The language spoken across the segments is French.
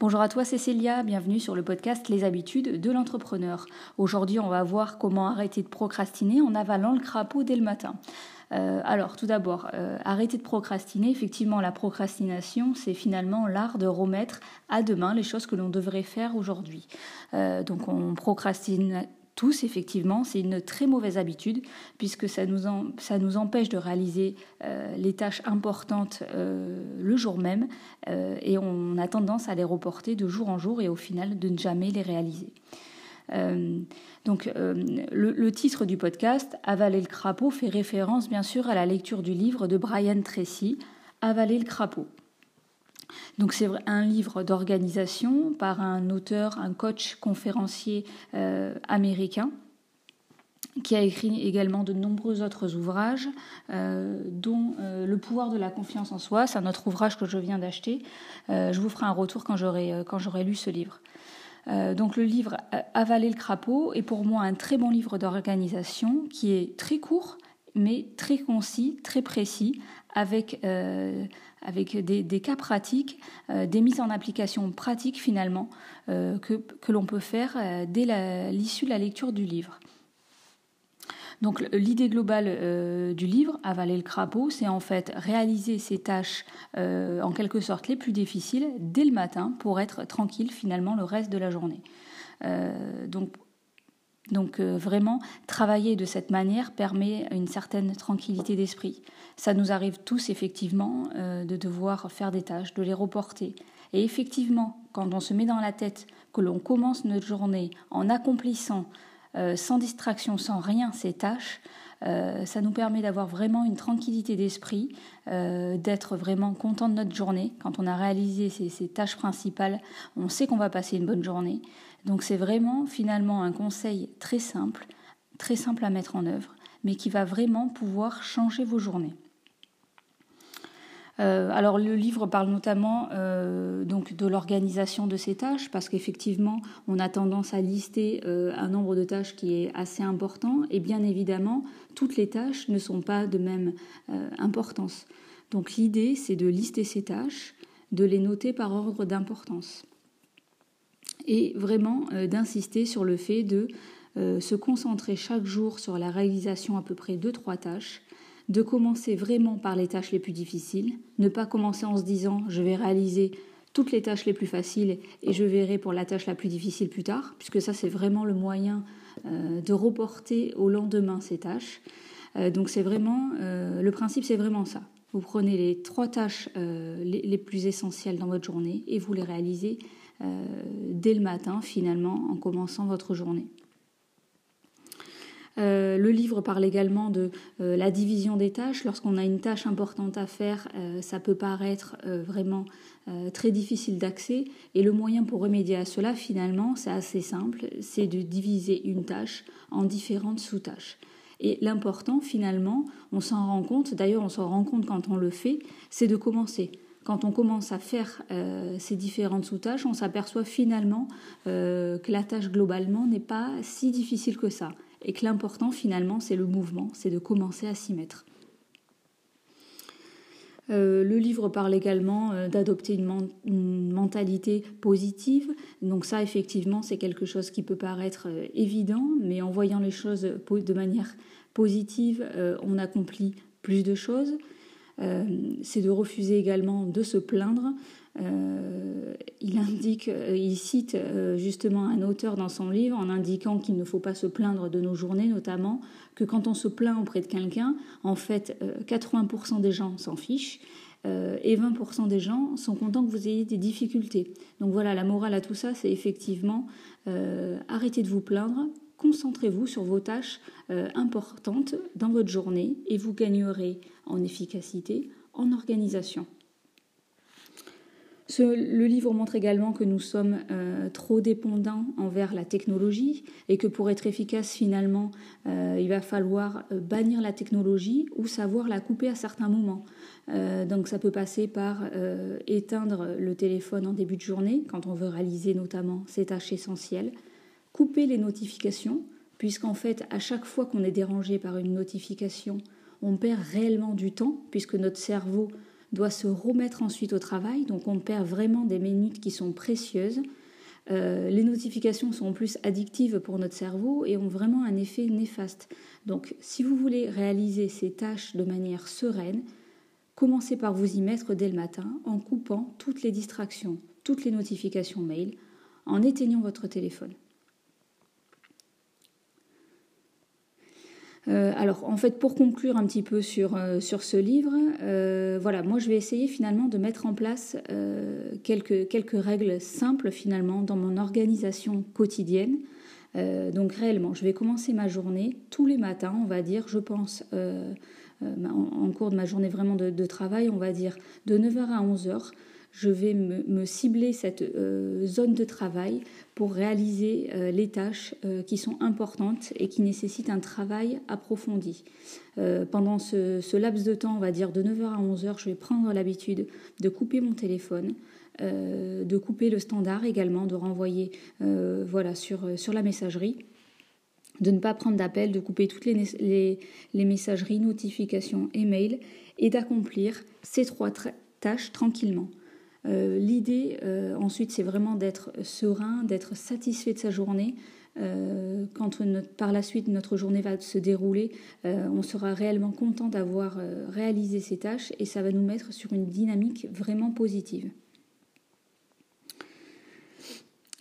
Bonjour à toi Cécilia, bienvenue sur le podcast Les habitudes de l'entrepreneur. Aujourd'hui on va voir comment arrêter de procrastiner en avalant le crapaud dès le matin. Euh, alors tout d'abord, euh, arrêter de procrastiner. Effectivement, la procrastination, c'est finalement l'art de remettre à demain les choses que l'on devrait faire aujourd'hui. Euh, donc on procrastine tous, effectivement, c'est une très mauvaise habitude puisque ça nous, empêche de réaliser euh, les tâches importantes euh, le jour même euh, et on a tendance à les reporter de jour en jour et au final de ne jamais les réaliser. donc le, titre du podcast, Avaler le crapaud, fait référence bien sûr à la lecture du livre de Brian Tracy, Avaler le crapaud. Donc c'est un livre d'organisation par un auteur, un coach conférencier euh, américain qui a écrit également de nombreux autres ouvrages, euh, dont euh, Le pouvoir de la confiance en soi. C'est un autre ouvrage que je viens d'acheter. je vous ferai un retour quand j'aurai lu ce livre. donc le livre Avaler le crapaud est pour moi un très bon livre d'organisation qui est très court mais très concis, très précis, avec, euh, avec des, cas pratiques, euh, des mises en application pratiques finalement euh, que, que l'on peut faire dès l'issue de la lecture du livre. Donc l'idée globale du livre, Avaler le crapaud, c'est en fait réaliser ces tâches en quelque sorte les plus difficiles dès le matin pour être tranquille finalement le reste de la journée. donc donc euh, vraiment, travailler de cette manière permet une certaine tranquillité d'esprit. Ça nous arrive tous effectivement euh, de devoir faire des tâches, de les reporter. Et effectivement, quand on se met dans la tête que l'on commence notre journée en accomplissant euh, sans distraction, sans rien ces tâches, ça nous permet d'avoir vraiment une tranquillité d'esprit, d'être vraiment content de notre journée. Quand on a réalisé ces tâches principales, on sait qu'on va passer une bonne journée. Donc c'est vraiment finalement un conseil très simple, très simple à mettre en œuvre, mais qui va vraiment pouvoir changer vos journées. Euh, alors le livre parle notamment euh, donc de l'organisation de ces tâches parce qu'effectivement on a tendance à lister euh, un nombre de tâches qui est assez important et bien évidemment toutes les tâches ne sont pas de même importance. Donc l'idée c'est de lister ces tâches, de les noter par ordre d'importance et vraiment euh, d'insister sur le fait de euh, se concentrer chaque jour sur la réalisation à peu près de trois tâches, de commencer vraiment par les tâches les plus difficiles, ne pas commencer en se disant je vais réaliser toutes les tâches les plus faciles et je verrai pour la tâche la plus difficile plus tard, puisque ça c'est vraiment le moyen euh, de reporter au lendemain ces tâches. donc c'est vraiment le principe c'est vraiment ça. Vous prenez les trois tâches les, plus essentielles dans votre journée et vous les réalisez dès le matin finalement en commençant votre journée. Euh, le livre parle également de euh, la division des tâches. Lorsqu'on a une tâche importante à faire, ça peut paraître vraiment très difficile d'accès. Et le moyen pour remédier à cela, finalement, c'est assez simple, c'est de diviser une tâche en différentes sous-tâches. Et l'important, finalement, on s'en rend compte, d'ailleurs on s'en rend compte quand on le fait, c'est de commencer quand on commence à faire euh, ces différentes sous-tâches, on s'aperçoit finalement euh, que la tâche globalement n'est pas si difficile que ça. Et que l'important finalement, c'est le mouvement, c'est de commencer à s'y mettre. Euh, le livre parle également d'adopter une, mentalité positive. Donc ça, effectivement, c'est quelque chose qui peut paraître évident, mais en voyant les choses de manière positive, on accomplit plus de choses. Euh, c'est de refuser également de se plaindre. Euh, il indique, euh, il cite justement un auteur dans son livre en indiquant qu'il ne faut pas se plaindre de nos journées, notamment que quand on se plaint auprès de quelqu'un, en fait, 80% des gens s'en fichent et 20% des gens sont contents que vous ayez des difficultés. Donc voilà, la morale à tout ça, c'est effectivement arrêtez de vous plaindre, concentrez-vous sur vos tâches euh, importantes dans votre journée et vous gagnerez en efficacité, en organisation. le livre montre également que nous sommes euh, trop dépendants envers la technologie et que pour être efficace finalement, euh, il va falloir bannir la technologie ou savoir la couper à certains moments. donc ça peut passer par éteindre le téléphone en début de journée quand on veut réaliser notamment ces tâches essentielles, couper les notifications, puisqu'en fait, à chaque fois qu'on est dérangé par une notification, on perd réellement du temps, puisque notre cerveau doit se remettre ensuite au travail, donc on perd vraiment des minutes qui sont précieuses. Euh, les notifications sont plus addictives pour notre cerveau et ont vraiment un effet néfaste. Donc si vous voulez réaliser ces tâches de manière sereine, commencez par vous y mettre dès le matin en coupant toutes les distractions, toutes les notifications mail, en éteignant votre téléphone. Euh, alors, en fait, pour conclure un petit peu sur, euh, ce livre, euh, voilà, moi je vais essayer finalement de mettre en place quelques, quelques règles simples finalement dans mon organisation quotidienne. donc réellement, je vais commencer ma journée tous les matins, on va dire, je pense, en, cours de ma journée vraiment de, de travail, on va dire de 9h à 11h je vais me, cibler cette euh, zone de travail pour réaliser euh, les tâches euh, qui sont importantes et qui nécessitent un travail approfondi. pendant ce, laps de temps, on va dire de 9h à 11h, je vais prendre l'habitude de couper mon téléphone, de couper le standard également, de renvoyer voilà, sur, sur la messagerie de ne pas prendre d'appel, de couper toutes les, les, messageries, notifications et mails et d'accomplir ces trois tâches tranquillement. Euh, l'idée, euh, ensuite, c'est vraiment d'être serein, d'être satisfait de sa journée. Euh, quand par la suite notre journée va se dérouler, on sera réellement content d'avoir réalisé ces tâches et ça va nous mettre sur une dynamique vraiment positive.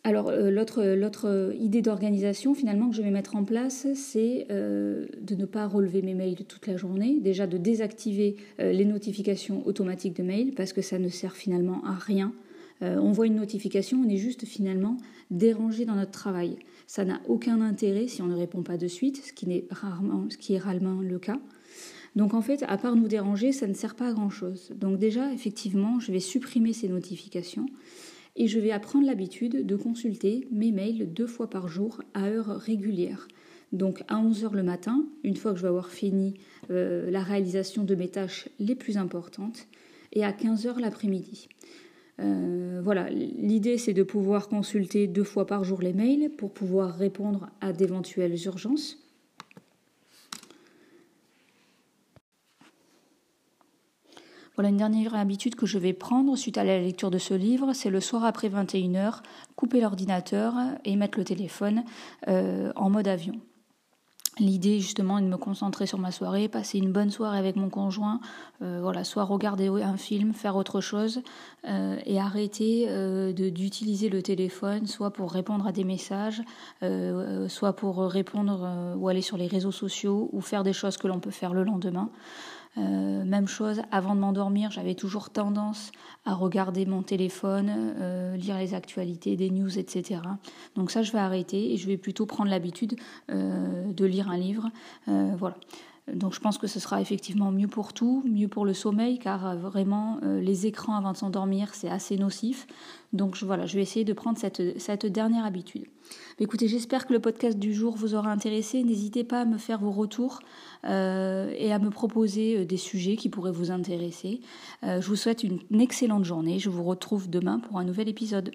Alors euh, l'autre idée d'organisation finalement que je vais mettre en place, c'est euh, de ne pas relever mes mails toute la journée, déjà de désactiver euh, les notifications automatiques de mails parce que ça ne sert finalement à rien. on voit une notification, on est juste finalement dérangé dans notre travail. Ça n'a aucun intérêt si on ne répond pas de suite, ce qui, est rarement, ce qui est rarement le cas. Donc en fait, à part nous déranger, ça ne sert pas à grand-chose. Donc déjà, effectivement, je vais supprimer ces notifications et je vais apprendre l'habitude de consulter mes mails deux fois par jour à heure régulière. Donc à 11h le matin, une fois que je vais avoir fini euh, la réalisation de mes tâches les plus importantes, et à 15h l'après-midi. Euh, voilà, l'idée c'est de pouvoir consulter deux fois par jour les mails pour pouvoir répondre à d'éventuelles urgences. Une dernière habitude que je vais prendre suite à la lecture de ce livre, c'est le soir après 21h, couper l'ordinateur et mettre le téléphone euh, en mode avion. L'idée justement est de me concentrer sur ma soirée, passer une bonne soirée avec mon conjoint, euh, voilà, soit regarder un film, faire autre chose, euh, et arrêter d'utiliser le téléphone, soit pour répondre à des messages, soit pour répondre ou aller sur les réseaux sociaux, ou faire des choses que l'on peut faire le lendemain. Euh, même chose, avant de m'endormir, j'avais toujours tendance à regarder mon téléphone, euh, lire les actualités, des news, etc. Donc ça, je vais arrêter et je vais plutôt prendre l'habitude euh, de lire un livre. voilà. Donc je pense que ce sera effectivement mieux pour tout, mieux pour le sommeil, car vraiment les écrans avant de s'endormir, c'est assez nocif. Donc voilà, je vais essayer de prendre cette, cette dernière habitude. Écoutez, j'espère que le podcast du jour vous aura intéressé. N'hésitez pas à me faire vos retours euh, et à me proposer euh, des sujets qui pourraient vous intéresser. Euh, je vous souhaite une excellente journée. Je vous retrouve demain pour un nouvel épisode.